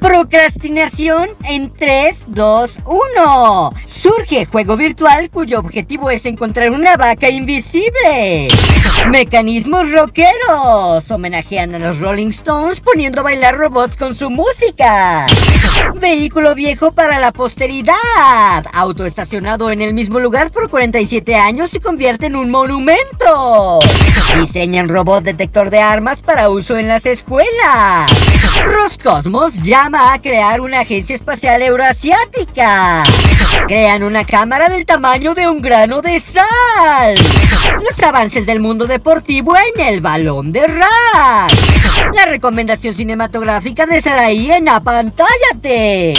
Procrastinación en 3, 2, 1. Surge juego virtual cuyo objetivo es encontrar una vaca invisible. Mecanismos rockeros. Homenajean a los Rolling Stones poniendo a bailar robots con su música. Vehículo viejo para la posteridad. Auto estacionado en el mismo lugar por 47 años se convierte en un monumento. Diseñan robot detector de armas para uso en las escuelas. Roscosmos llama a crear una agencia espacial euroasiática. Crean una cámara del tamaño de un grano de sal. Los avances del mundo deportivo en el balón de rap. La recomendación cinematográfica de Saraí en Apantállate.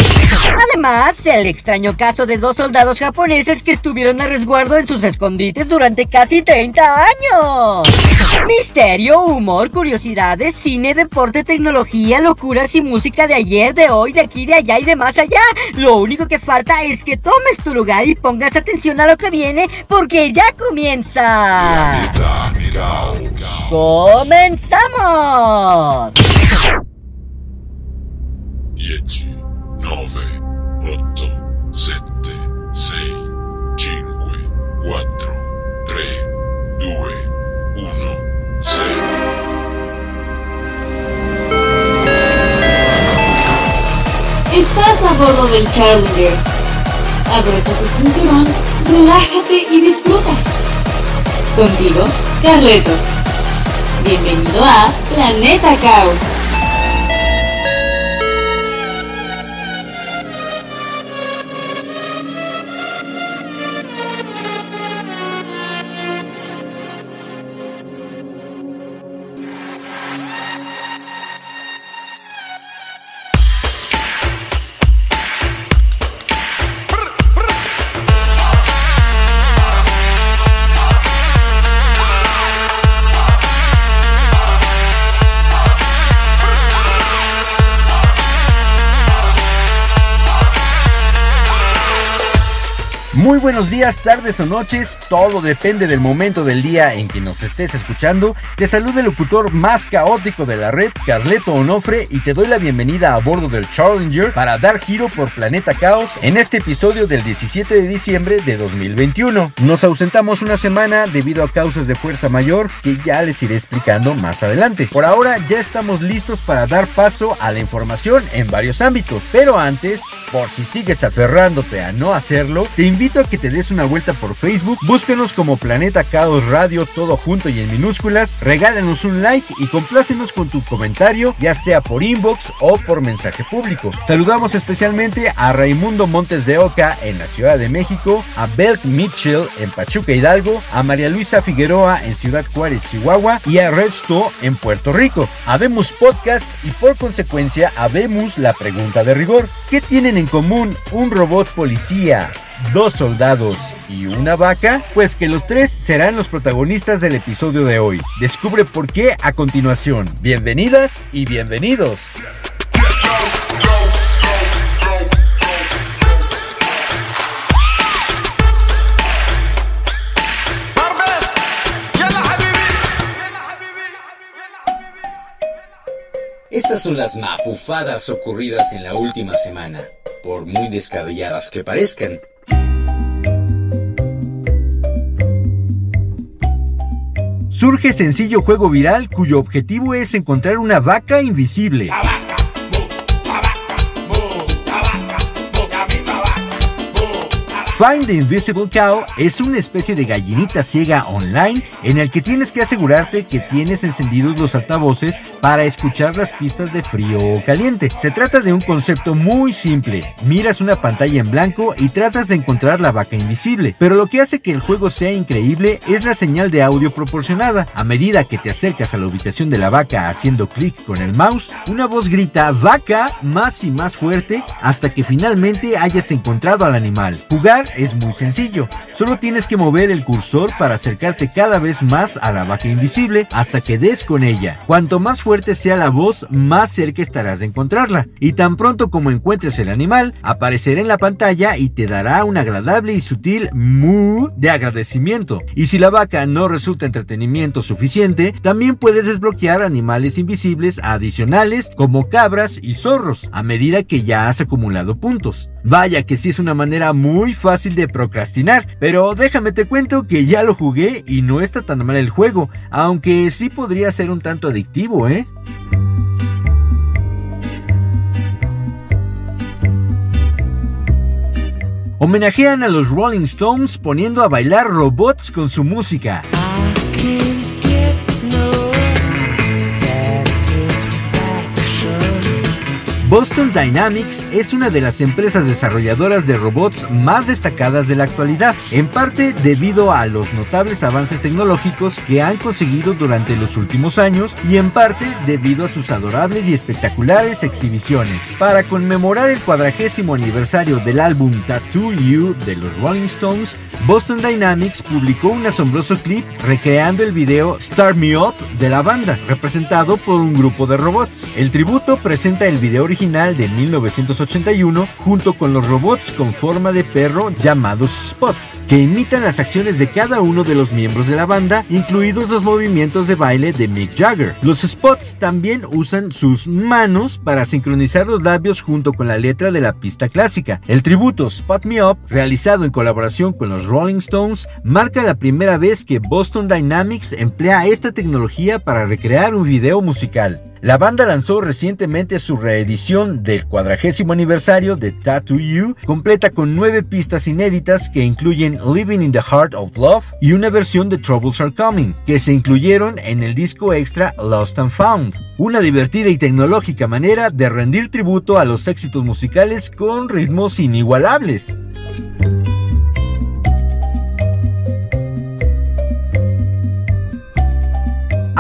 Además, el extraño caso de dos soldados japoneses que estuvieron a resguardo en sus escondites durante casi 30 años. Misterio, humor, curiosidades, cine, deporte, tecnología, locuras y música de ayer, de hoy, de aquí, de allá y de más allá. Lo único que falta es que tomes tu lugar y pongas atención a lo que viene porque ya comienza. ¡Comenzamos! 10, 9, 8, 7, 6, 5, 4, 3, 2, 1, 0. Estás a bordo del Challenger. Abrocha tu cinturón, relájate y disfruta. Contigo, Carleto. Bienvenido a Planeta Caos. Buenos días, tardes o noches, todo depende del momento del día en que nos estés escuchando. Te saluda el locutor más caótico de la red, Carleto Onofre, y te doy la bienvenida a bordo del Challenger para dar giro por Planeta Caos en este episodio del 17 de diciembre de 2021. Nos ausentamos una semana debido a causas de fuerza mayor que ya les iré explicando más adelante. Por ahora ya estamos listos para dar paso a la información en varios ámbitos, pero antes, por si sigues aferrándote a no hacerlo, te invito a que te des una vuelta por Facebook, búsquenos como Planeta Caos Radio todo junto y en minúsculas, regálanos un like y complácenos con tu comentario, ya sea por inbox o por mensaje público. Saludamos especialmente a Raimundo Montes de Oca en la Ciudad de México, a Belt Mitchell en Pachuca Hidalgo, a María Luisa Figueroa en Ciudad Juárez, Chihuahua y a Resto en Puerto Rico. Habemos Podcast y por consecuencia habemos la pregunta de rigor. ¿Qué tienen en común un robot policía? Dos soldados y una vaca? Pues que los tres serán los protagonistas del episodio de hoy. Descubre por qué a continuación. Bienvenidas y bienvenidos. Estas son las mafufadas ocurridas en la última semana, por muy descabelladas que parezcan. Surge sencillo juego viral cuyo objetivo es encontrar una vaca invisible. Find the Invisible Cow es una especie de gallinita ciega online en el que tienes que asegurarte que tienes encendidos los altavoces para escuchar las pistas de frío o caliente. Se trata de un concepto muy simple. Miras una pantalla en blanco y tratas de encontrar la vaca invisible, pero lo que hace que el juego sea increíble es la señal de audio proporcionada. A medida que te acercas a la ubicación de la vaca haciendo clic con el mouse, una voz grita vaca más y más fuerte hasta que finalmente hayas encontrado al animal. Jugar es muy sencillo, solo tienes que mover el cursor para acercarte cada vez más a la vaca invisible hasta que des con ella. Cuanto más fuerte sea la voz, más cerca estarás de encontrarla. Y tan pronto como encuentres el animal, aparecerá en la pantalla y te dará un agradable y sutil mu de agradecimiento. Y si la vaca no resulta entretenimiento suficiente, también puedes desbloquear animales invisibles adicionales como cabras y zorros a medida que ya has acumulado puntos. Vaya que sí es una manera muy fácil de procrastinar, pero déjame te cuento que ya lo jugué y no está tan mal el juego, aunque sí podría ser un tanto adictivo, ¿eh? Homenajean a los Rolling Stones poniendo a bailar robots con su música. Boston Dynamics es una de las empresas desarrolladoras de robots más destacadas de la actualidad, en parte debido a los notables avances tecnológicos que han conseguido durante los últimos años y en parte debido a sus adorables y espectaculares exhibiciones. Para conmemorar el cuadragésimo aniversario del álbum Tattoo You de los Rolling Stones, Boston Dynamics publicó un asombroso clip recreando el video Start Me Up de la banda, representado por un grupo de robots. El tributo presenta el video original de 1981 junto con los robots con forma de perro llamados Spot, que imitan las acciones de cada uno de los miembros de la banda, incluidos los movimientos de baile de Mick Jagger. Los Spots también usan sus manos para sincronizar los labios junto con la letra de la pista clásica. El tributo Spot Me Up, realizado en colaboración con los Rolling Stones, marca la primera vez que Boston Dynamics emplea esta tecnología para recrear un video musical. La banda lanzó recientemente su reedición del cuadragésimo aniversario de Tattoo You, completa con nueve pistas inéditas que incluyen Living in the Heart of Love y una versión de Troubles Are Coming, que se incluyeron en el disco extra Lost and Found. Una divertida y tecnológica manera de rendir tributo a los éxitos musicales con ritmos inigualables.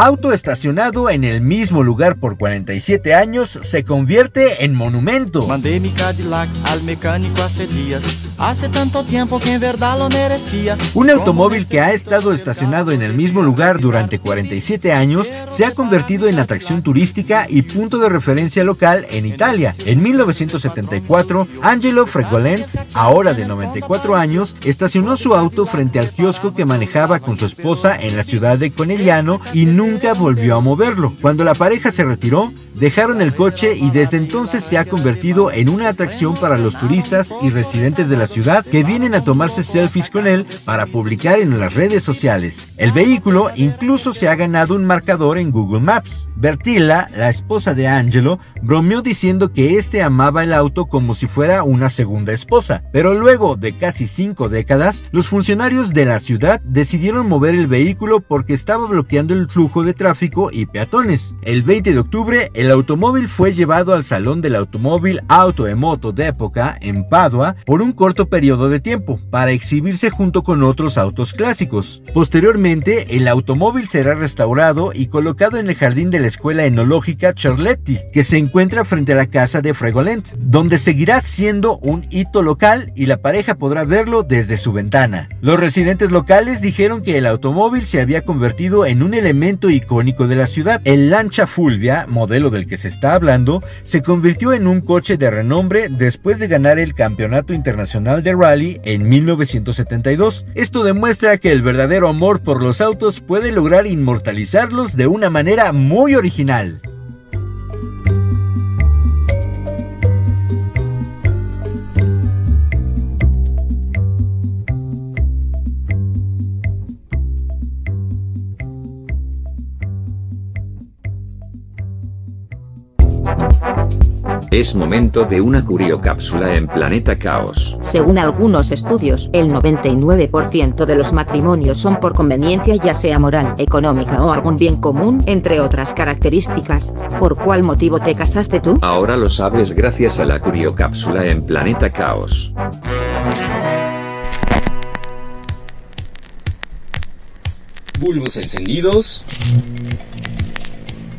Auto estacionado en el mismo lugar por 47 años se convierte en monumento. Mandé mi Cadillac al mecánico hace días. Hace tanto tiempo que en verdad lo merecía. Un automóvil que ha estado estacionado en el mismo lugar durante 47 años se ha convertido en atracción turística y punto de referencia local en Italia. En 1974, Angelo Fregolent, ahora de 94 años, estacionó su auto frente al kiosco que manejaba con su esposa en la ciudad de Conegliano y nunca volvió a moverlo. Cuando la pareja se retiró, dejaron el coche y desde entonces se ha convertido en una atracción para los turistas y residentes de la ciudad que vienen a tomarse selfies con él para publicar en las redes sociales. El vehículo incluso se ha ganado un marcador en Google Maps. Bertilla, la esposa de Angelo, bromeó diciendo que este amaba el auto como si fuera una segunda esposa, pero luego de casi cinco décadas, los funcionarios de la ciudad decidieron mover el vehículo porque estaba bloqueando el flujo de tráfico y peatones. El 20 de octubre, el automóvil fue llevado al Salón del Automóvil Auto e Moto de época en Padua por un corto periodo de tiempo, para exhibirse junto con otros autos clásicos. Posteriormente, el automóvil será restaurado y colocado en el jardín de la Escuela Enológica Charletti, que se encuentra frente a la casa de Fregolent, donde seguirá siendo un hito local y la pareja podrá verlo desde su ventana. Los residentes locales dijeron que el automóvil se había convertido en un elemento icónico de la ciudad. El Lancia Fulvia, modelo del que se está hablando, se convirtió en un coche de renombre después de ganar el Campeonato Internacional de Rally en 1972. Esto demuestra que el verdadero amor por los autos puede lograr inmortalizarlos de una manera muy original. Es momento de una curiocápsula en Planeta Caos. Según algunos estudios, el 99% de los matrimonios son por conveniencia ya sea moral, económica o algún bien común, entre otras características. ¿Por cuál motivo te casaste tú? Ahora lo sabes gracias a la curiocápsula en Planeta Caos. Bulbos encendidos.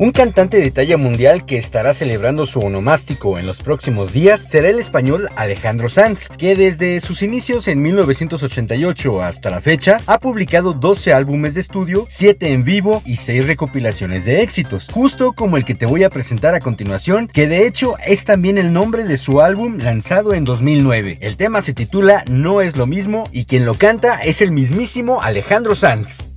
Un cantante de talla mundial que estará celebrando su onomástico en los próximos días será el español Alejandro Sanz, que desde sus inicios en 1988 hasta la fecha ha publicado 12 álbumes de estudio, 7 en vivo y 6 recopilaciones de éxitos, justo como el que te voy a presentar a continuación, que de hecho es también el nombre de su álbum lanzado en 2009. El tema se titula No es lo mismo y quien lo canta es el mismísimo Alejandro Sanz.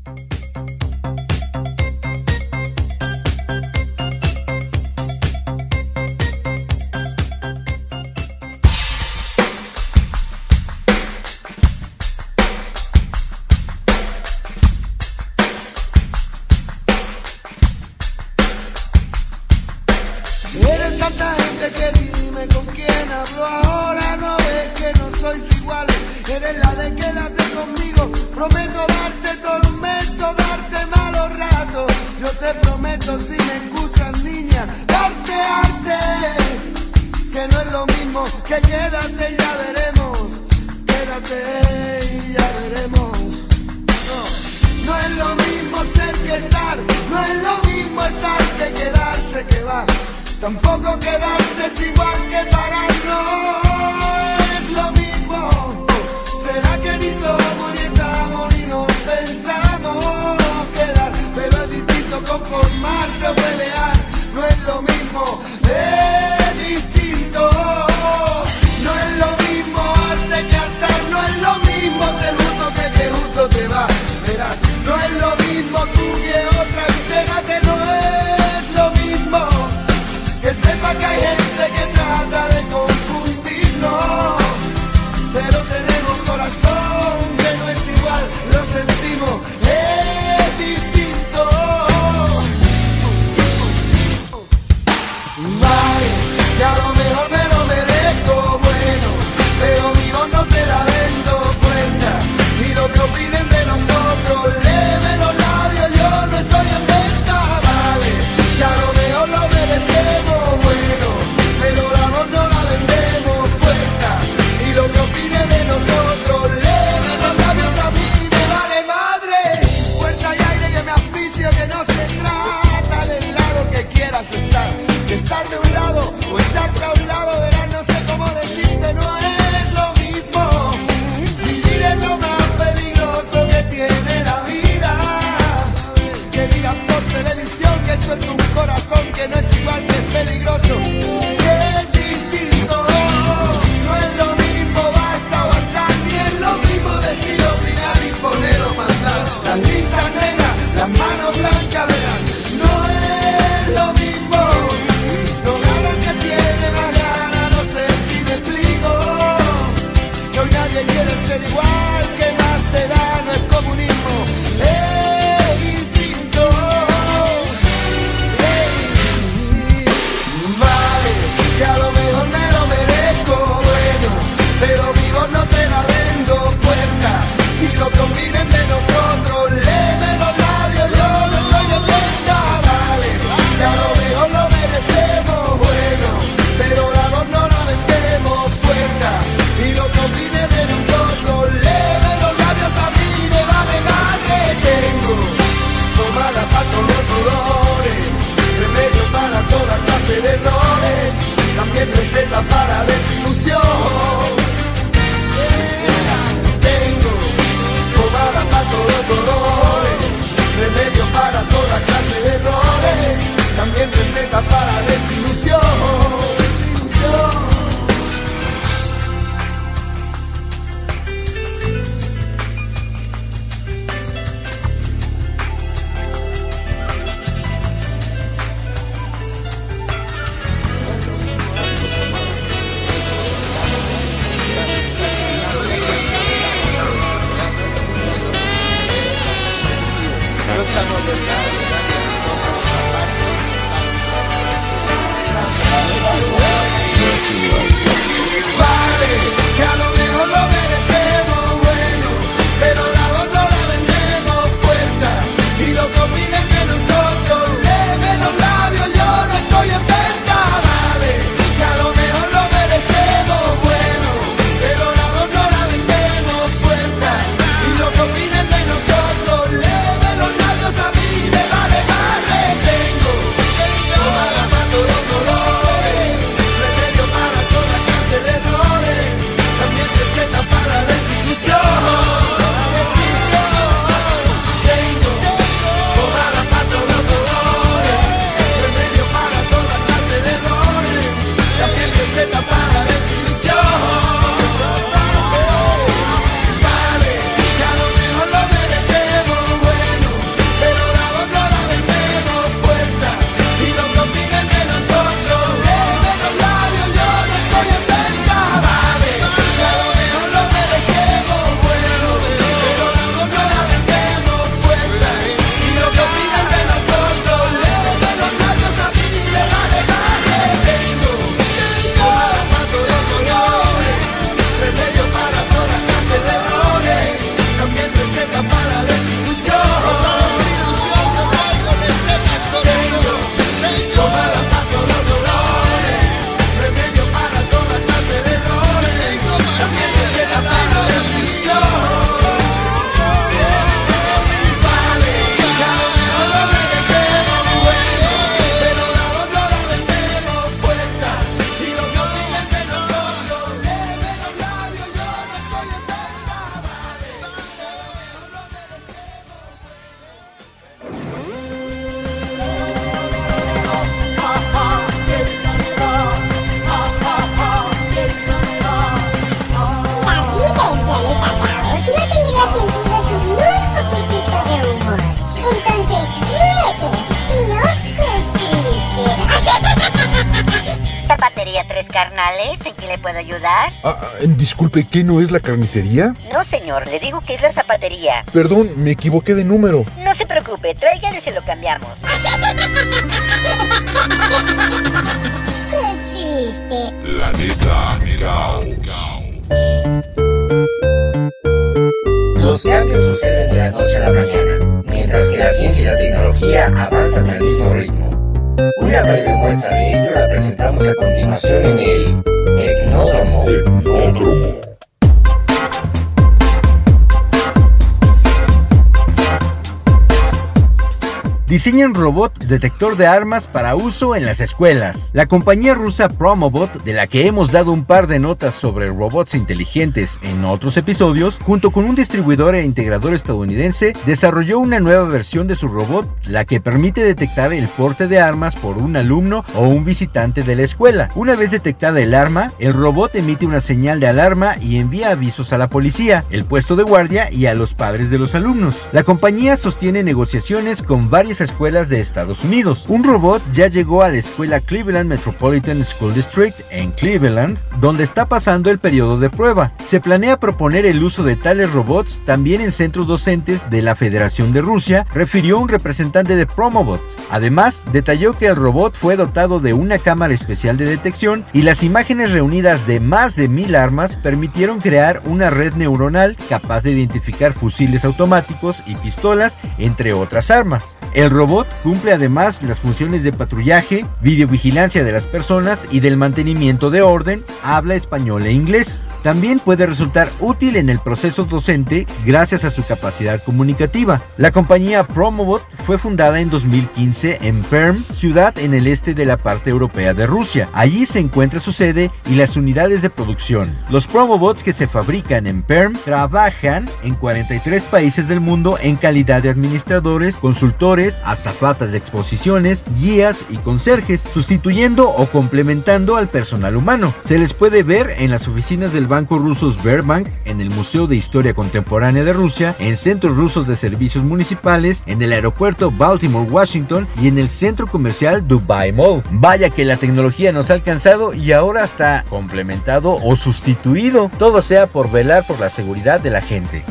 Disculpe, ¿qué no es la carnicería? No, señor, le digo que es la zapatería. Perdón, me equivoqué de número. No se preocupe, tráigalo y se lo cambiamos. ¡Qué chiste! Planeta Cao. Los cambios suceden de la noche a la mañana, mientras que la ciencia y la tecnología avanzan al mismo ritmo. Una breve muestra de ello la presentamos a continuación en el なんだろうな。Diseñan robot detector de armas para uso en las escuelas. La compañía rusa Promobot, de la que hemos dado un par de notas sobre robots inteligentes en otros episodios, junto con un distribuidor e integrador estadounidense, desarrolló una nueva versión de su robot, la que permite detectar el porte de armas por un alumno o un visitante de la escuela. Una vez detectada el arma, el robot emite una señal de alarma y envía avisos a la policía, el puesto de guardia y a los padres de los alumnos. La compañía sostiene negociaciones con varias escuelas de Estados Unidos. Un robot ya llegó a la escuela Cleveland Metropolitan School District en Cleveland, donde está pasando el periodo de prueba. Se planea proponer el uso de tales robots también en centros docentes de la Federación de Rusia, refirió un representante de Promobot. Además, detalló que el robot fue dotado de una cámara especial de detección y las imágenes reunidas de más de mil armas permitieron crear una red neuronal capaz de identificar fusiles automáticos y pistolas, entre otras armas. El robot cumple además las funciones de patrullaje, videovigilancia de las personas y del mantenimiento de orden, habla español e inglés. También puede resultar útil en el proceso docente gracias a su capacidad comunicativa. La compañía Promobot fue fundada en 2015 en Perm, ciudad en el este de la parte europea de Rusia. Allí se encuentra su sede y las unidades de producción. Los Promobots que se fabrican en Perm trabajan en 43 países del mundo en calidad de administradores, consultores, azafatas de exposiciones, guías y conserjes, sustituyendo o complementando al personal humano. Se les puede ver en las oficinas del banco ruso Sberbank, en el Museo de Historia Contemporánea de Rusia, en centros rusos de servicios municipales, en el aeropuerto Baltimore, Washington y en el centro comercial Dubai Mall. Vaya que la tecnología nos ha alcanzado y ahora está complementado o sustituido. Todo sea por velar por la seguridad de la gente.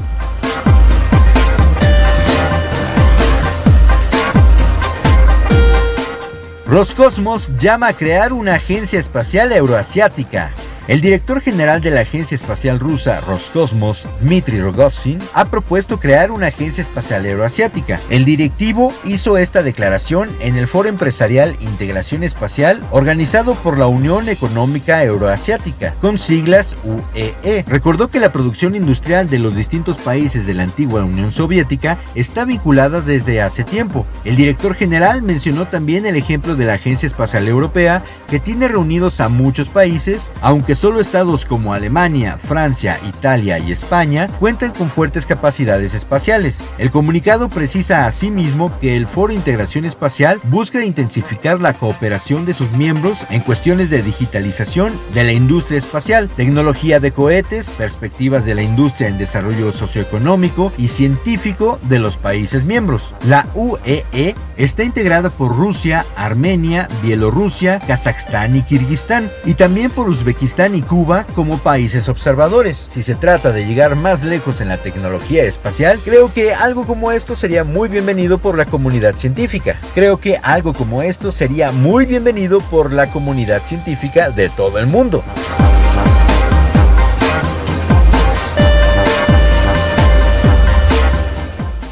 Roscosmos llama a crear una agencia espacial euroasiática. El director general de la Agencia Espacial Rusa Roscosmos, Dmitry Rogozin, ha propuesto crear una agencia espacial euroasiática. El directivo hizo esta declaración en el Foro Empresarial Integración Espacial organizado por la Unión Económica Euroasiática, con siglas UEE. Recordó que la producción industrial de los distintos países de la antigua Unión Soviética está vinculada desde hace tiempo. El director general mencionó también el ejemplo de la Agencia Espacial Europea, que tiene reunidos a muchos países, aunque solo estados como Alemania, Francia, Italia y España cuentan con fuertes capacidades espaciales. El comunicado precisa asimismo que el Foro Integración Espacial busca intensificar la cooperación de sus miembros en cuestiones de digitalización de la industria espacial, tecnología de cohetes, perspectivas de la industria en desarrollo socioeconómico y científico de los países miembros. La UEE está integrada por Rusia, Armenia, Bielorrusia, Kazajstán y Kirguistán, y también por Uzbekistán y Cuba como países observadores. Si se trata de llegar más lejos en la tecnología espacial, creo que algo como esto sería muy bienvenido por la comunidad científica. Creo que algo como esto sería muy bienvenido por la comunidad científica de todo el mundo.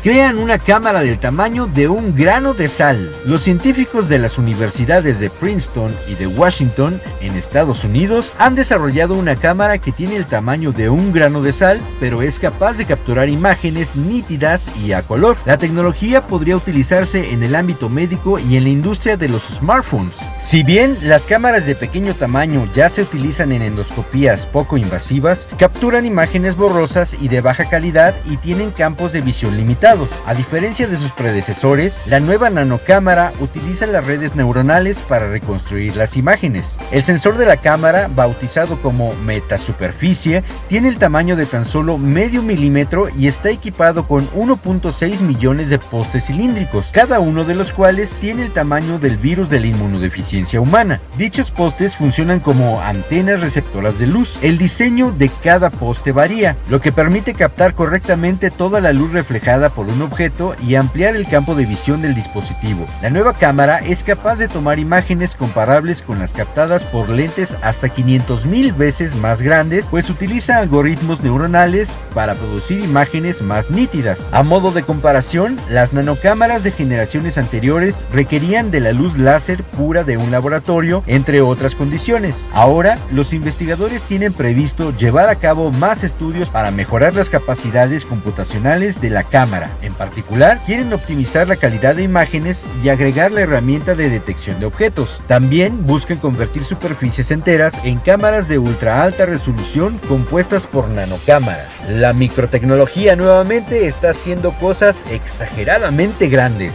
Crean una cámara del tamaño de un grano de sal. Los científicos de las universidades de Princeton y de Washington en Estados Unidos han desarrollado una cámara que tiene el tamaño de un grano de sal, pero es capaz de capturar imágenes nítidas y a color. La tecnología podría utilizarse en el ámbito médico y en la industria de los smartphones. Si bien las cámaras de pequeño tamaño ya se utilizan en endoscopías poco invasivas, capturan imágenes borrosas y de baja calidad y tienen campos de visión limitados A diferencia de sus predecesores, la nueva nanocámara utiliza las redes neuronales para reconstruir las imágenes. El sensor de la cámara, bautizado como metasuperficie, tiene el tamaño de tan solo medio milímetro y está equipado con 1.6 millones de postes cilíndricos, cada uno de los cuales tiene el tamaño del virus de la inmunodeficiencia humana. Dichos postes funcionan como antenas receptoras de luz. El diseño de cada poste varía, lo que permite captar correctamente toda la luz reflejada por un objeto y ampliar el campo de visión del dispositivo. La nueva cámara es capaz de tomar imágenes comparables con las captadas por lentes hasta 500 mil veces más grandes, pues utiliza algoritmos neuronales para producir imágenes más nítidas. A modo de comparación, las nanocámaras de generaciones anteriores requerían de la luz láser pura de un laboratorio, entre otras condiciones. Ahora, los investigadores tienen previsto llevar a cabo más estudios para mejorar las capacidades computacionales de la cámara. En particular, quieren optimizar la calidad de imágenes y agregar la herramienta de detección de objetos. También buscan convertir superficies enteras en cámaras de ultra alta resolución compuestas por nanocámaras. La microtecnología nuevamente está haciendo cosas exageradamente grandes.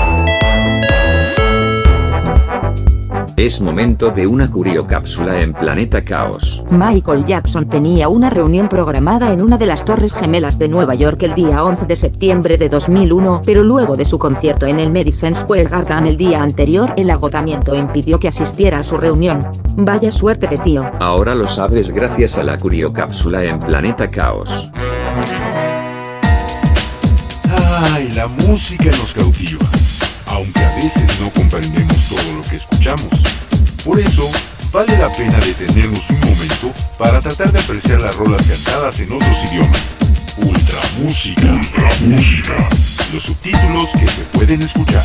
Es momento de una curiocápsula en Planeta Caos. Michael Jackson tenía una reunión programada en una de las Torres Gemelas de Nueva York el día 11 de septiembre de 2001, pero luego de su concierto en el Madison Square Garden el día anterior, el agotamiento impidió que asistiera a su reunión. Vaya suerte de tío. Ahora lo sabes gracias a la curiocápsula en Planeta Caos. Ay, la música nos cautiva, aunque a veces no comprendemos todo lo que escuchamos. Por eso, vale la pena detenernos un momento para tratar de apreciar las rolas cantadas en otros idiomas. Ultra música. Ultra música. Los subtítulos que se pueden escuchar.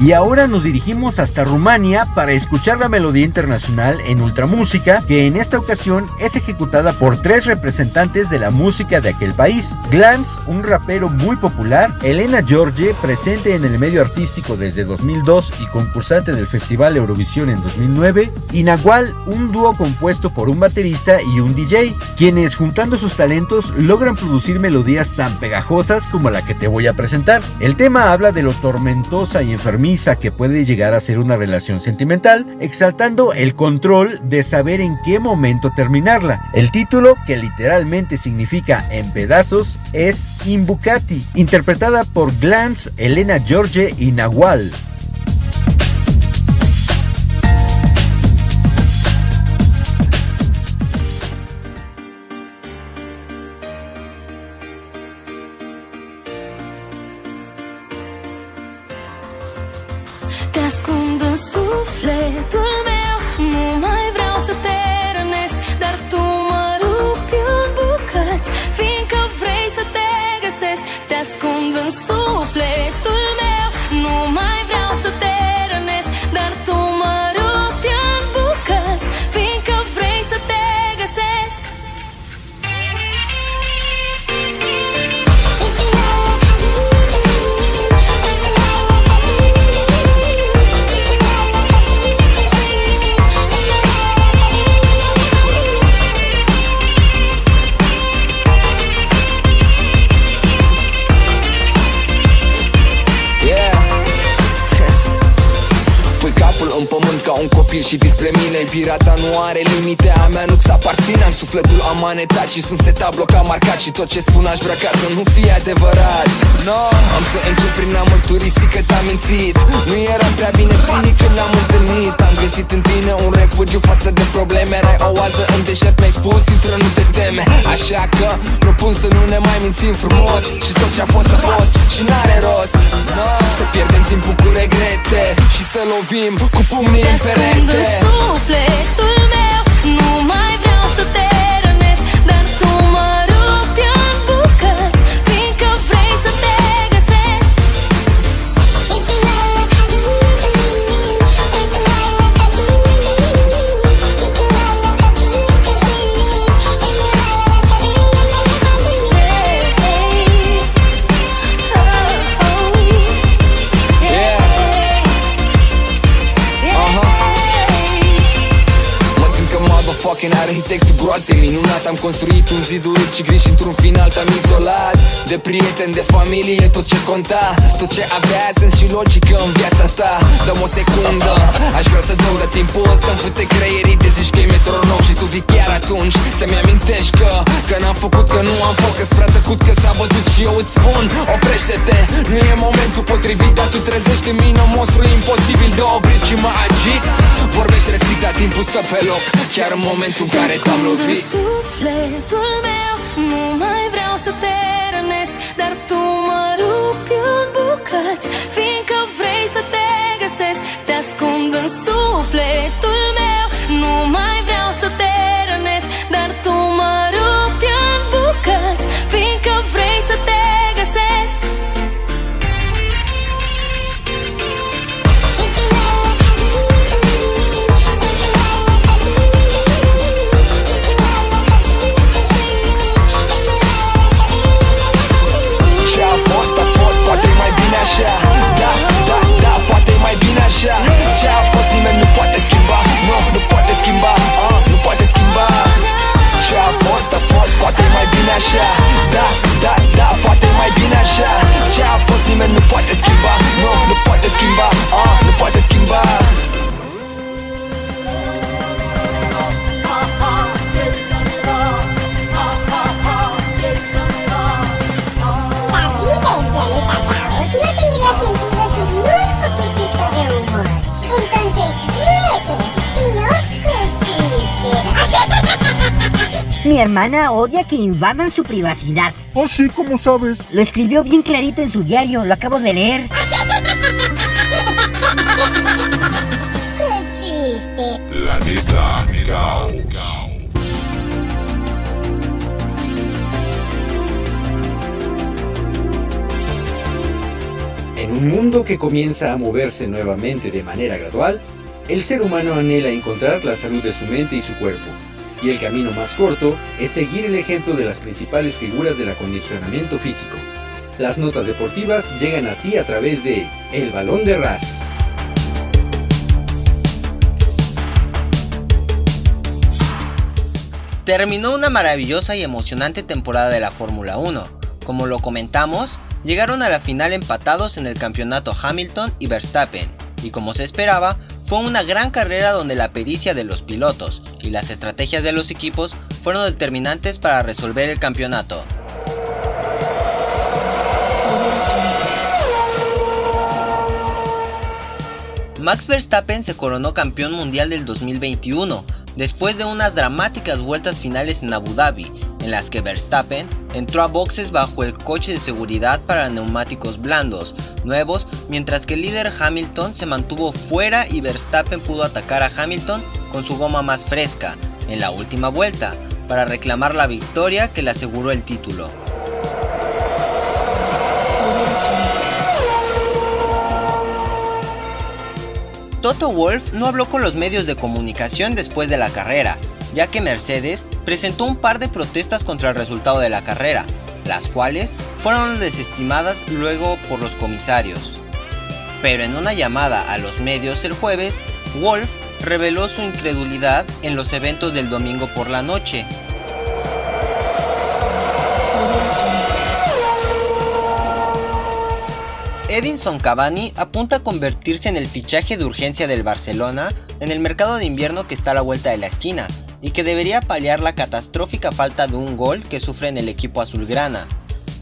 Y ahora nos dirigimos hasta Rumania para escuchar la melodía internacional en ultramúsica, que en esta ocasión es ejecutada por tres representantes de la música de aquel país. Glance, un rapero muy popular, Elena George, presente en el medio artístico desde 2002 y concursante del Festival Eurovisión en 2009, y Nahual, un dúo compuesto por un baterista y un DJ, quienes juntando sus talentos logran producir melodías tan pegajosas como la que te voy a presentar. El tema habla de lo tormentosa y enfermiza que puede llegar a ser una relación sentimental, exaltando el control de saber en qué momento terminarla. El título, que literalmente significa en pedazos, es Imbucati, interpretada por Glance, Elena George y Nahual. Sufletul meu. Nu mai vreau să te rănesc Dar tu mă rupi în bucăți Fiindcă vrei să te găsesc. Te ascund în sufletul copil și vii spre mine. Pirata nu are limite, a mea nu-ți aparține. Am sufletul amanetat și sunt setat blocat marcat. Și tot ce spun aș vrea ca să nu fie adevărat. No, am să încep prin a mărturisi că te-am mințit. Nu eram prea bine psihic când ne-am întâlnit. Am găsit în tine un refugiu față de probleme. Erai o oază în deșert, mi-ai spus, intră, nu te teme. Așa că propun să nu ne mai mințim frumos. Și tot ce a fost a fost și n-are rost. No. Să pierdem timpul cu regrete Și să lovim cu pumnii Te în ascund în perete de souffler. Am construit un zid urât și gri și într-un final te-am izolat. De prieteni, de familie, tot ce conta Tot ce avea sens și logică în viața ta. Dăm o secundă, aș vrea să dau de timpul ăsta Îmi fute creierii, te zici că e metronom Și tu vii chiar atunci. Să-mi amintești că Că n-am făcut, că nu am fost, că-s prea tăcut, că s-a bătut Și eu îți spun, oprește-te. Nu e momentul potrivit, dar tu trezești în mine Un monstru imposibil de oprit și mă agit. Vorbești restit, dar timpul stă pe loc Chiar în momentul în care te-am lovit sufletul meu. Nu mai vreau să te rănesc Dar tu mă rupi în bucăți. Fiindcă vrei să te găsesc Te ascund în sufletul meu. Nu mai Mi hermana odia que invadan su privacidad. ¿Oh, sí? ¿Cómo sabes? Lo escribió bien clarito en su diario, lo acabo de leer. ¡Qué chiste! Caos. En un mundo que comienza a moverse nuevamente de manera gradual, el ser humano anhela encontrar la salud de su mente y su cuerpo. Y el camino más corto es seguir el ejemplo de las principales figuras del acondicionamiento físico. Las notas deportivas llegan a ti a través de El Balón de Ras. Terminó una maravillosa y emocionante temporada de la Fórmula 1. Como lo comentamos, llegaron a la final empatados en el campeonato Hamilton y Verstappen, y como se esperaba, fue una gran carrera donde la pericia de los pilotos y las estrategias de los equipos fueron determinantes para resolver el campeonato. Max Verstappen se coronó campeón mundial del 2021, después de unas dramáticas vueltas finales en Abu Dhabi, en las que Verstappen entró a boxes bajo el coche de seguridad para neumáticos blandos, nuevos, mientras que el líder Hamilton se mantuvo fuera y Verstappen pudo atacar a Hamilton con su goma más fresca, en la última vuelta, para reclamar la victoria que le aseguró el título. Toto Wolff no habló con los medios de comunicación después de la carrera, ya que Mercedes presentó un par de protestas contra el resultado de la carrera, las cuales fueron desestimadas luego por los comisarios. Pero en una llamada a los medios el jueves, Wolff reveló su incredulidad en los eventos del domingo por la noche. Edinson Cavani apunta a convertirse en el fichaje de urgencia del Barcelona en el mercado de invierno que está a la vuelta de la esquina y que debería paliar la catastrófica falta de un gol que sufre en el equipo azulgrana.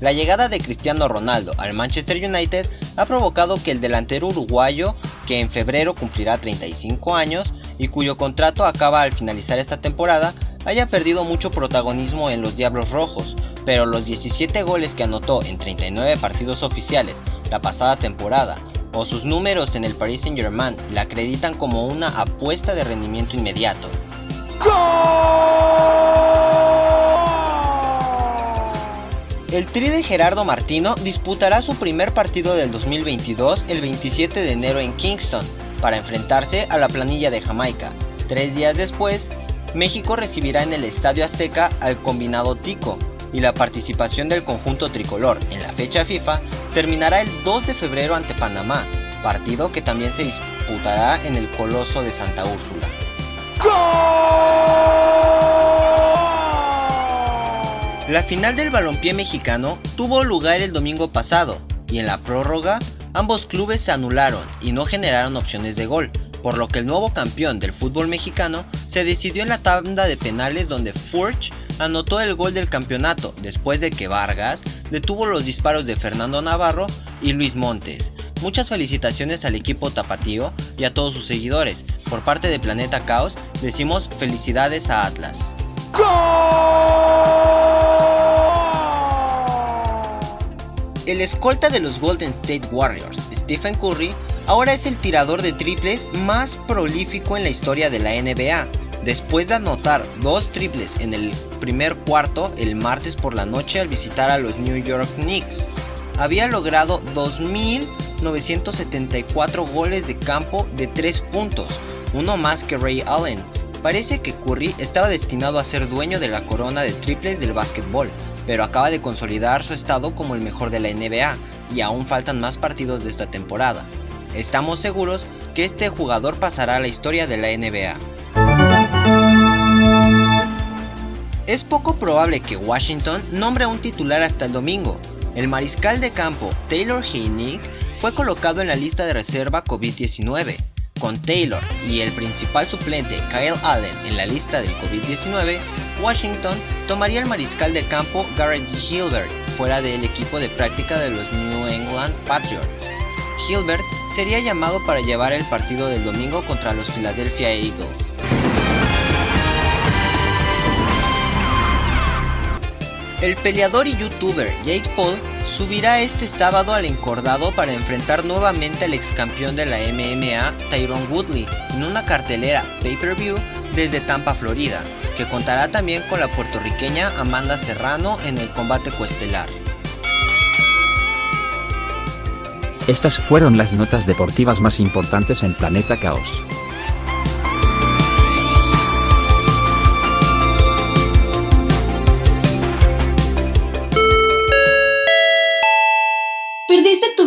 La llegada de Cristiano Ronaldo al Manchester United ha provocado que el delantero uruguayo, que en febrero cumplirá 35 años y cuyo contrato acaba al finalizar esta temporada, haya perdido mucho protagonismo en los Diablos Rojos, pero los 17 goles que anotó en 39 partidos oficiales la pasada temporada o sus números en el Paris Saint-Germain la acreditan como una apuesta de rendimiento inmediato. El Tri de Gerardo Martino disputará su primer partido del 2022 el 27 de enero en Kingston para enfrentarse a la planilla de Jamaica. Tres días después, México recibirá en el Estadio Azteca al combinado Tico y la participación del conjunto tricolor en la fecha FIFA terminará el 2 de febrero ante Panamá, partido que también se disputará en el Coloso de Santa Úrsula. La final del balompié mexicano tuvo lugar el domingo pasado y en la prórroga ambos clubes se anularon y no generaron opciones de gol, por lo que el nuevo campeón del fútbol mexicano se decidió en la tanda de penales donde Furch anotó el gol del campeonato después de que Vargas detuvo los disparos de Fernando Navarro y Luis Montes. Muchas felicitaciones al equipo tapatío y a todos sus seguidores. Por parte de Planeta Caos decimos felicidades a Atlas. El escolta de los Golden State Warriors, Stephen Curry, ahora es el tirador de triples más prolífico en la historia de la NBA. Después de anotar dos triples en el primer cuarto el martes por la noche al visitar a los New York Knicks, había logrado 2.974 goles de campo de 3 puntos, uno más que Ray Allen. Parece que Curry estaba destinado a ser dueño de la corona de triples del básquetbol, pero acaba de consolidar su estado como el mejor de la NBA y aún faltan más partidos de esta temporada. Estamos seguros que este jugador pasará a la historia de la NBA. Es poco probable que Washington nombre a un titular hasta el domingo. El mariscal de campo Taylor Heinig fue colocado en la lista de reserva COVID-19. Con Taylor y el principal suplente Kyle Allen en la lista del COVID-19, Washington tomaría el mariscal de campo Garrett Hilbert fuera del equipo de práctica de los New England Patriots. Hilbert sería llamado para llevar el partido del domingo contra los Philadelphia Eagles. El peleador y youtuber Jake Paul subirá este sábado al encordado para enfrentar nuevamente al ex campeón de la MMA Tyron Woodley en una cartelera pay-per-view desde Tampa, Florida, que contará también con la puertorriqueña Amanda Serrano en el combate coestelar. Estas fueron las notas deportivas más importantes en Planeta Caos.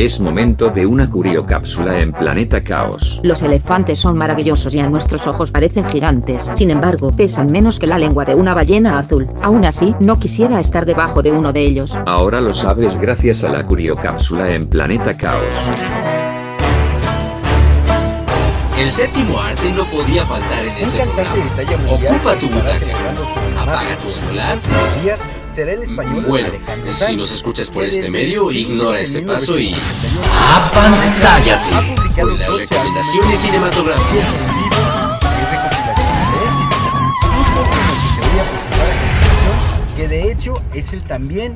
Es momento de una curiocápsula en Planeta Caos. Los elefantes son maravillosos y a nuestros ojos parecen gigantes. Sin embargo, pesan menos que la lengua de una ballena azul. Aún así, no quisiera estar debajo de uno de ellos. Ahora lo sabes gracias a la curiocápsula en Planeta Caos. El séptimo arte no podía faltar en este programa. Ocupa tu butaca. Apaga tu celular. Bueno, Alejandro si nos escuchas por este medio, ignora este paso y Ha apantállate con las recomendaciones cinematográficas. que de hecho es el también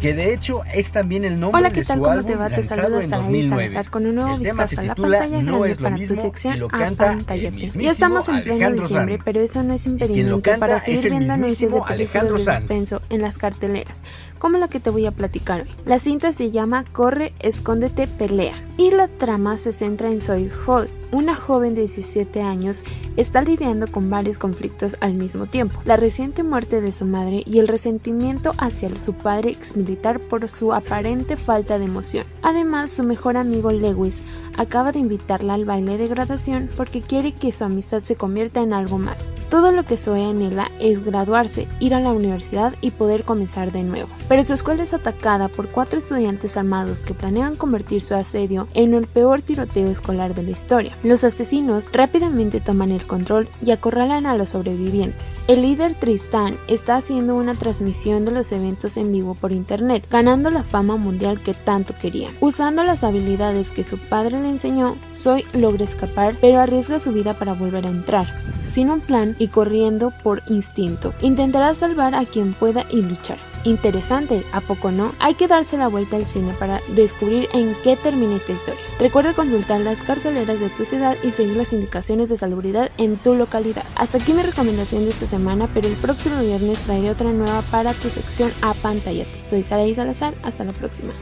que de hecho es también el nombre Hola, de ¿qué tal? su ¿Cómo álbum te va? Te saluda Saraí 2009. Salazar con un nuevo El vistazo a la pantalla No grande para tu sección lo a canta mismísimo Ya estamos en pleno diciembre, Sanz. pero eso no es impedimento para seguir viendo anuncios de películas de suspenso en las carteleras, como la que te voy a platicar hoy. La cinta se llama Corre, escóndete, pelea. Y la trama se centra en Zoe Hall, una joven de 17 años está lidiando con varios conflictos al mismo tiempo. La reciente muerte de su madre y el resentimiento hacia su padre por su aparente falta de emoción. Además, su mejor amigo Lewis acaba de invitarla al baile de graduación porque quiere que su amistad se convierta en algo más. Todo lo que Zoe anhela es graduarse, ir a la universidad y poder comenzar de nuevo. Pero su escuela es atacada por cuatro estudiantes armados que planean convertir su asedio en el peor tiroteo escolar de la historia. Los asesinos rápidamente toman el control y acorralan a los sobrevivientes. El líder Tristán está haciendo una transmisión de los eventos en vivo por internet, ganando la fama mundial que tanto quería. Usando las habilidades que su padre le enseñó, Zoe logra escapar, pero arriesga su vida para volver a entrar. Sin un plan y corriendo por instinto, intentará salvar a quien pueda y luchar. Interesante, ¿a poco no? Hay que darse la vuelta al cine para descubrir en qué termina esta historia. Recuerda consultar las carteleras de tu ciudad y seguir las indicaciones de salubridad en tu localidad. Hasta aquí mi recomendación de esta semana, pero el próximo viernes traeré otra nueva para tu sección a pantallate. Soy Saraí Salazar, hasta la próxima.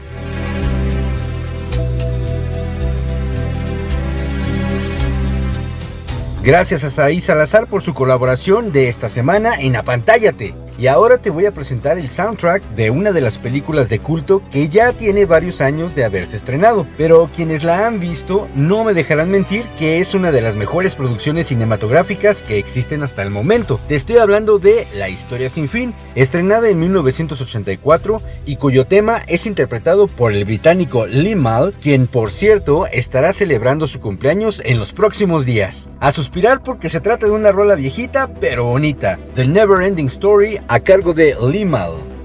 Gracias a Saí Salazar por su colaboración de esta semana en Apantállate. Y ahora te voy a presentar el soundtrack de una de las películas de culto que ya tiene varios años de haberse estrenado, pero quienes la han visto no me dejarán mentir que es una de las mejores producciones cinematográficas que existen hasta el momento. Te estoy hablando de La historia sin fin, estrenada en 1984 y cuyo tema es interpretado por el británico Lee Mal, quien por cierto estará celebrando su cumpleaños en los próximos días. A suspirar porque se trata de una rola viejita pero bonita, The Never Ending Story a cargo de Limal.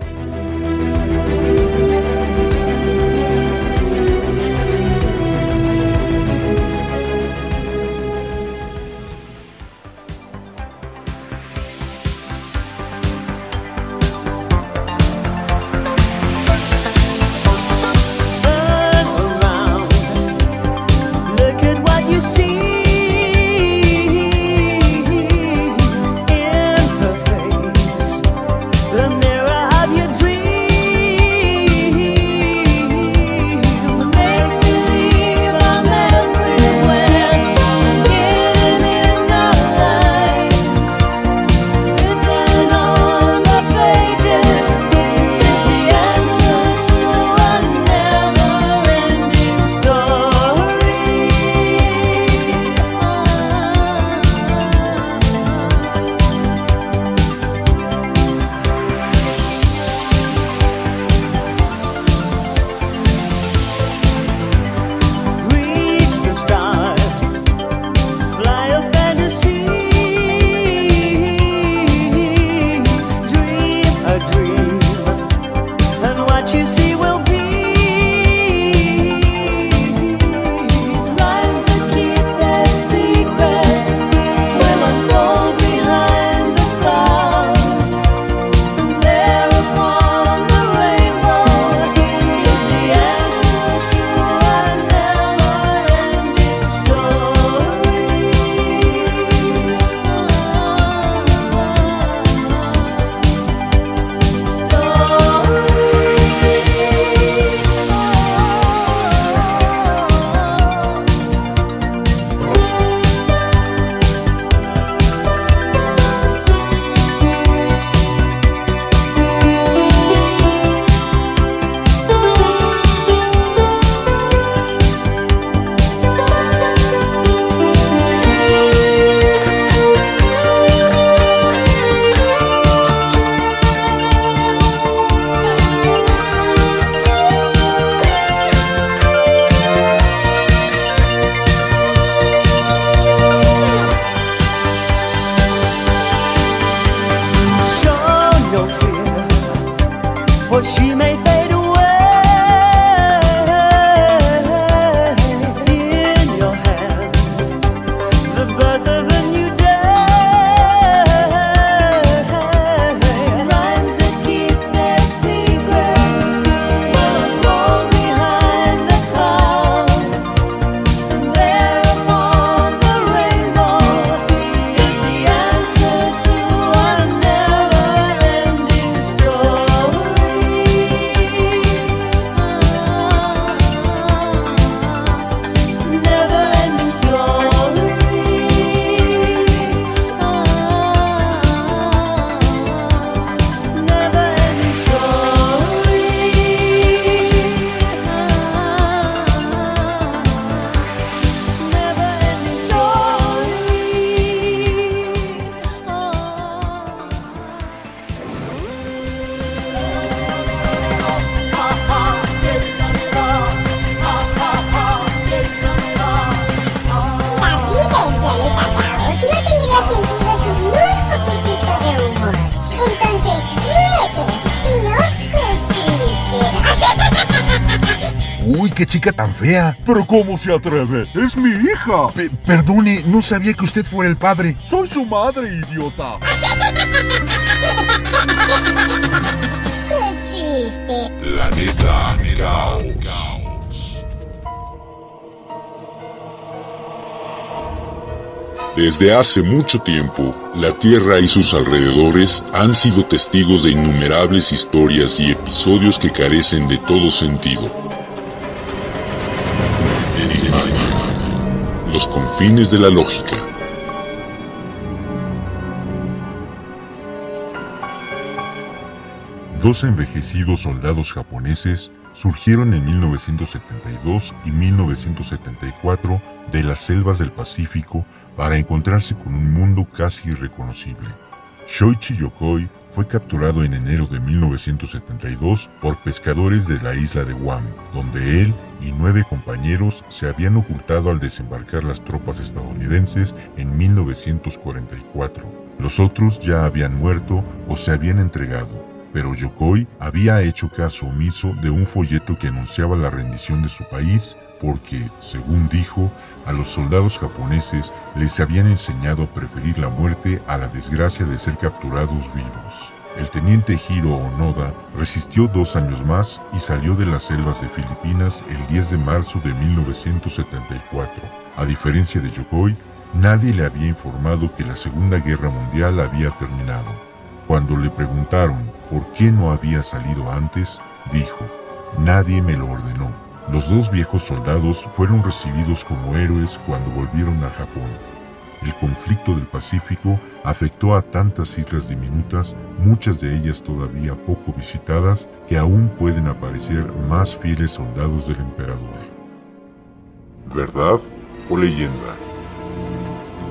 Fea. ¿Pero cómo se atreve? ¡Es mi hija! Pe- perdone, no sabía que usted fuera el padre. Soy su madre, idiota. ¡Qué chiste! Planeta Caos. Desde hace mucho tiempo, la Tierra y sus alrededores han sido testigos de innumerables historias y episodios que carecen de todo sentido. Los confines de la lógica. Dos envejecidos soldados japoneses surgieron en 1972 y 1974 de las selvas del Pacífico para encontrarse con un mundo casi irreconocible. Shoichi Yokoi fue capturado en enero de 1972 por pescadores de la isla de Guam, donde él y nueve compañeros se habían ocultado al desembarcar las tropas estadounidenses en 1944. Los otros ya habían muerto o se habían entregado, pero Yokoi había hecho caso omiso de un folleto que anunciaba la rendición de su país porque, según dijo, a los soldados japoneses les habían enseñado a preferir la muerte a la desgracia de ser capturados vivos. El teniente Hiro Onoda resistió dos años más y salió de las selvas de Filipinas el 10 de marzo de 1974. A diferencia de Yokoi, nadie le había informado que la Segunda Guerra Mundial había terminado. Cuando le preguntaron por qué no había salido antes, dijo, nadie me lo ordenó. Los dos viejos soldados fueron recibidos como héroes cuando volvieron a Japón. El conflicto del Pacífico afectó a tantas islas diminutas, muchas de ellas todavía poco visitadas, que aún pueden aparecer más fieles soldados del emperador. ¿Verdad o leyenda?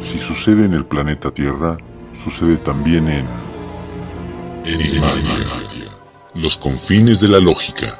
Si sucede en el planeta Tierra, sucede también en... Enigmatia. Los confines de la lógica.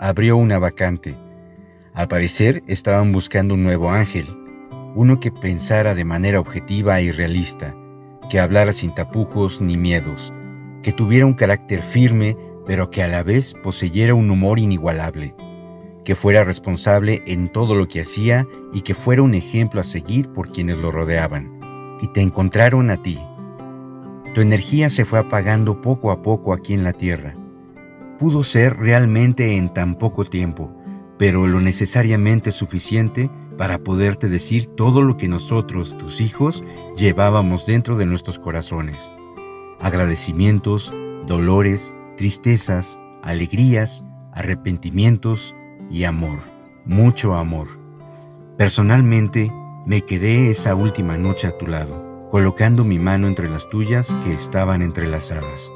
abrió una vacante. Al parecer estaban buscando un nuevo ángel, uno que pensara de manera objetiva y realista, que hablara sin tapujos ni miedos, que tuviera un carácter firme pero que a la vez poseyera un humor inigualable, que fuera responsable en todo lo que hacía y que fuera un ejemplo a seguir por quienes lo rodeaban. Y te encontraron a ti. Tu energía se fue apagando poco a poco aquí en la Tierra. Pudo ser realmente en tan poco tiempo, pero lo necesariamente suficiente para poderte decir todo lo que nosotros, tus hijos, llevábamos dentro de nuestros corazones. Agradecimientos, dolores, tristezas, alegrías, arrepentimientos y amor, mucho amor. Personalmente, me quedé esa última noche a tu lado, colocando mi mano entre las tuyas que estaban entrelazadas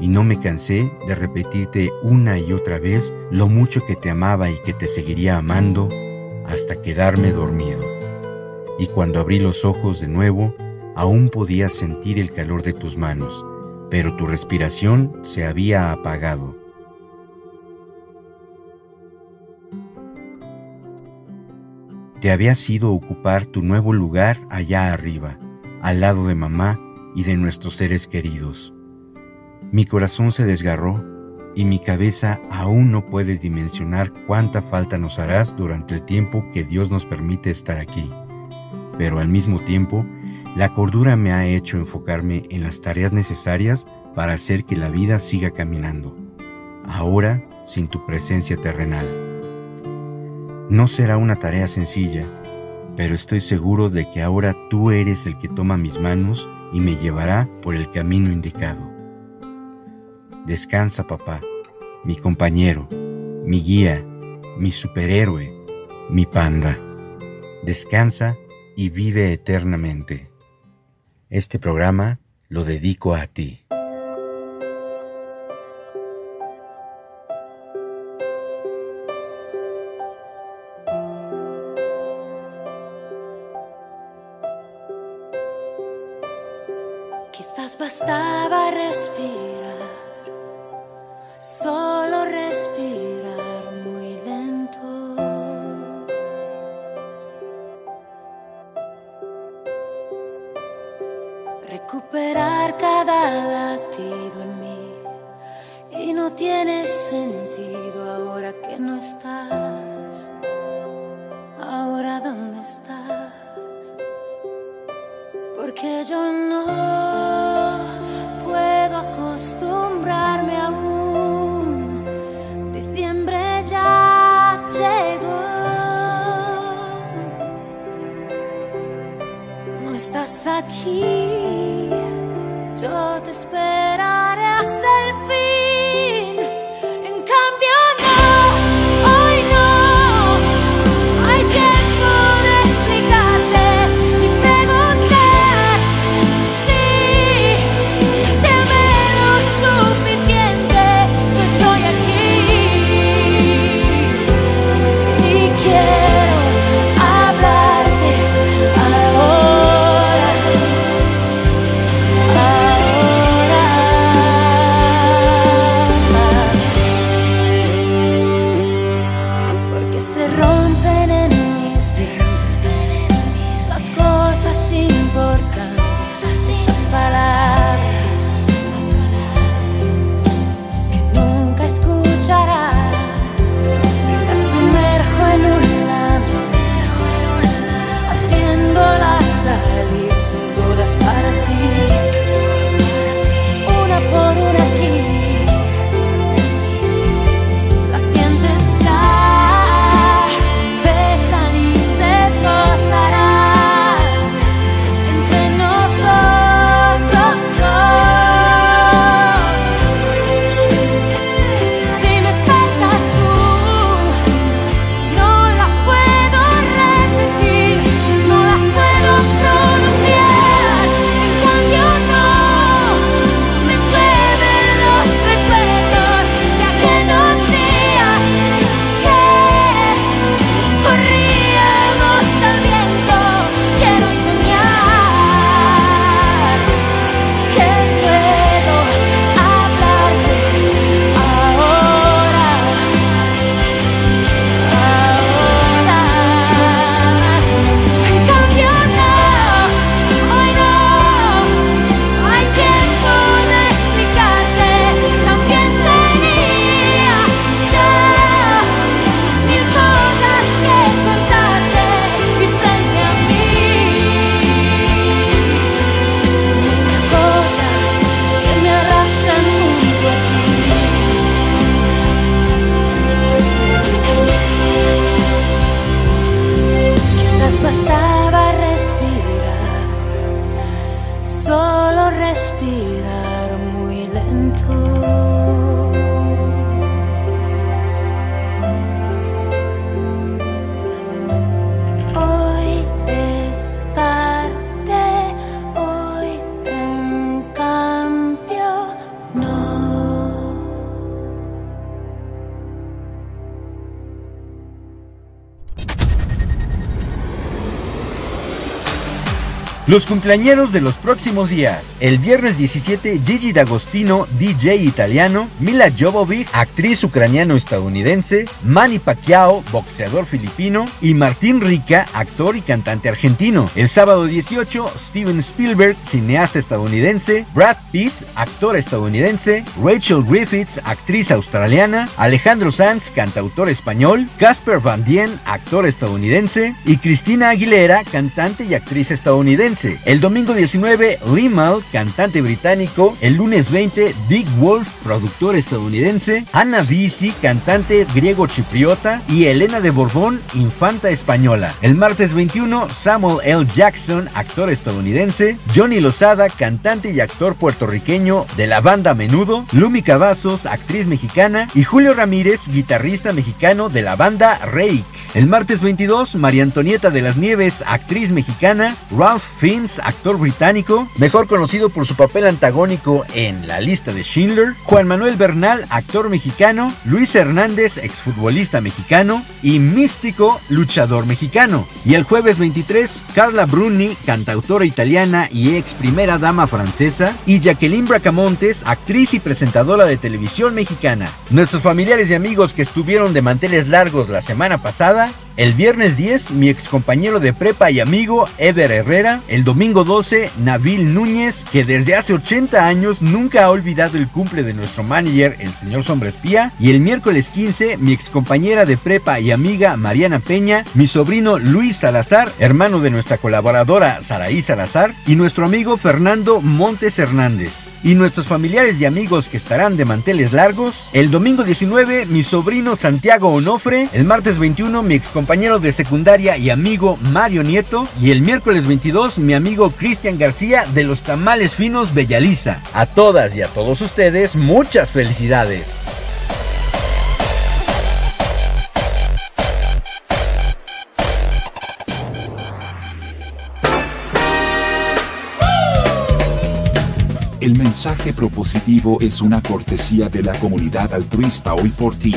y no me cansé de repetirte una y otra vez lo mucho que te amaba y que te seguiría amando hasta quedarme dormido. Y cuando abrí los ojos de nuevo, aún podía sentir el calor de tus manos, pero tu respiración se había apagado. Te habías ido a ocupar tu nuevo lugar allá arriba, al lado de mamá y de nuestros seres queridos. Mi corazón se desgarró y mi cabeza aún no puede dimensionar cuánta falta nos harás durante el tiempo que Dios nos permite estar aquí. Pero al mismo tiempo, la cordura me ha hecho enfocarme en las tareas necesarias para hacer que la vida siga caminando, ahora sin tu presencia terrenal. No será una tarea sencilla, pero estoy seguro de que ahora tú eres el que toma mis manos y me llevará por el camino indicado. Descansa, papá, mi compañero, mi guía, mi superhéroe, mi panda. Descansa y vive eternamente. Este programa lo dedico a ti. Quizás bastaba respirar, solo respirar muy lento. Recuperar cada latido en mí y no tiene sentido ahora que no estás. Ahora dónde estás. Porque yo no estás Los cumpleañeros de los próximos días. El viernes 17, Gigi D'Agostino, DJ italiano, Mila Jovovich, actriz ucraniano-estadounidense, Manny Pacquiao, boxeador filipino, y Martín Rica, actor y cantante argentino. El sábado 18, Steven Spielberg, cineasta estadounidense, Brad Pitt, actor estadounidense, Rachel Griffiths, actriz australiana, Alejandro Sanz, cantautor español, Casper Van Dien, actor estadounidense, y Cristina Aguilera, cantante y actriz estadounidense. El domingo 19, Limal, cantante británico. El lunes 20, Dick Wolf, productor estadounidense. Anna Visi, cantante griego chipriota. Y Elena de Borbón, infanta española. El martes 21, Samuel L. Jackson, actor estadounidense. Johnny Lozada, cantante y actor puertorriqueño de la banda Menudo. Lumi Cavazos, actriz mexicana. Y Julio Ramírez, guitarrista mexicano de la banda Rake. El martes 22, María Antonieta de las Nieves, actriz mexicana. Ralph Actor británico, mejor conocido por su papel antagónico en La lista de Schindler, Juan Manuel Bernal, actor mexicano, Luis Hernández, exfutbolista mexicano, y Místico, luchador mexicano. Y el jueves 23, Carla Bruni, cantautora italiana y ex primera dama francesa, y Jacqueline Bracamontes, actriz y presentadora de televisión mexicana. Nuestros familiares y amigos que estuvieron de manteles largos la semana pasada, El viernes 10, mi excompañero de prepa y amigo Eder Herrera. El domingo 12, Nabil Núñez, que desde hace 80 años nunca ha olvidado el cumple de nuestro manager, el señor Sombra Espía. Y el miércoles 15, mi excompañera de prepa y amiga Mariana Peña, mi sobrino Luis Salazar, hermano de nuestra colaboradora Saraí Salazar, y nuestro amigo Fernando Montes Hernández. Y nuestros familiares y amigos que estarán de manteles largos. El domingo 19, mi sobrino Santiago Onofre. El martes 21, mi excompañero de secundaria y amigo Mario Nieto. Y el miércoles 22, mi amigo Cristian García de los Tamales Finos Bellaliza. A todas y a todos ustedes, muchas felicidades. El mensaje propositivo es una cortesía de la comunidad altruista hoy por ti,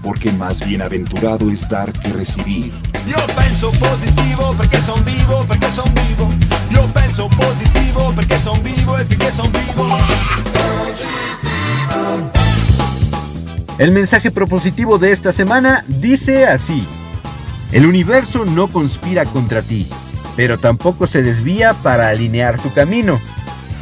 porque más bienaventurado es dar que recibir. Io penso positivo perché son vivo, perché son vivo. Io penso positivo perché son vivo e perché son vivo. El mensaje propositivo de esta semana dice así. El universo no conspira contra ti, pero tampoco se desvía para alinear tu camino.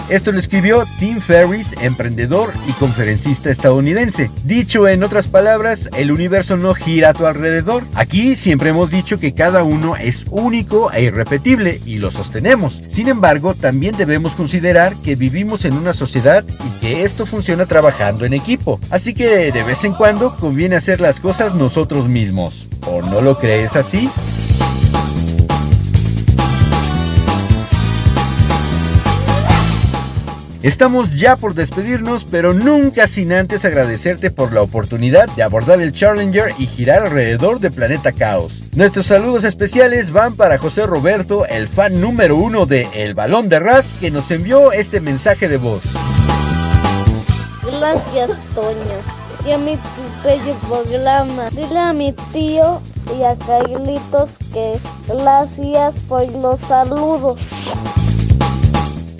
Esto lo escribió Tim Ferriss, emprendedor y conferencista estadounidense. Dicho en otras palabras, el universo no gira a tu alrededor. Aquí siempre hemos dicho que cada uno es único e irrepetible y lo sostenemos. Sin embargo, también debemos considerar que vivimos en una sociedad y que esto funciona trabajando en equipo. Así que de vez en cuando conviene hacer las cosas nosotros mismos. ¿O no lo crees así? Estamos ya por despedirnos, pero nunca sin antes agradecerte por la oportunidad de abordar el Challenger y girar alrededor de Planeta Caos. Nuestros saludos especiales van para José Roberto, el fan número uno de El Balón de Ras, que nos envió este mensaje de voz. Gracias, Toño. Y a mi bello programa. Dile a mi tío y a Carlitos que gracias por los saludos.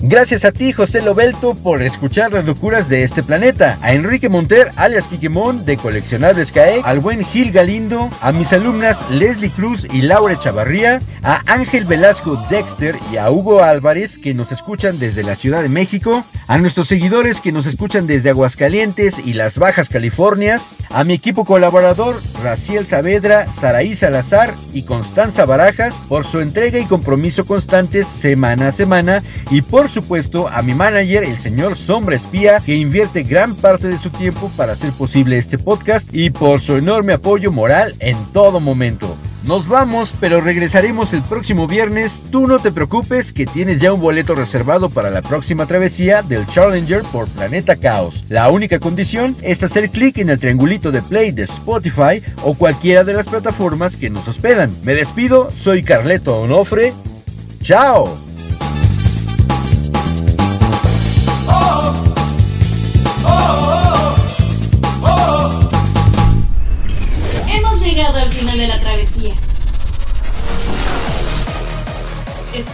Gracias a ti, José Lobelto, por escuchar las locuras de este planeta. A Enrique Monter, alias Quiquemón, de Coleccionables CAE. Al buen Gil Galindo. A mis alumnas Leslie Cruz y Laura Chavarría. A Ángel Velasco Dexter y a Hugo Álvarez, que nos escuchan desde la Ciudad de México. A nuestros seguidores que nos escuchan desde Aguascalientes y las Bajas Californias. A mi equipo colaborador, Raciel Saavedra, Saraí Salazar y Constanza Barajas, por su entrega y compromiso constantes semana a semana. Y por supuesto a mi manager, el señor Sombra Espía, que invierte gran parte de su tiempo para hacer posible este podcast y por su enorme apoyo moral en todo momento. Nos vamos, pero regresaremos el próximo viernes. Tú no te preocupes que tienes ya un boleto reservado para la próxima travesía del Challenger por Planeta Caos. La única condición es hacer clic en el triangulito de play de Spotify o cualquiera de las plataformas que nos hospedan. Me despido, soy Carleto Onofre. ¡Chao!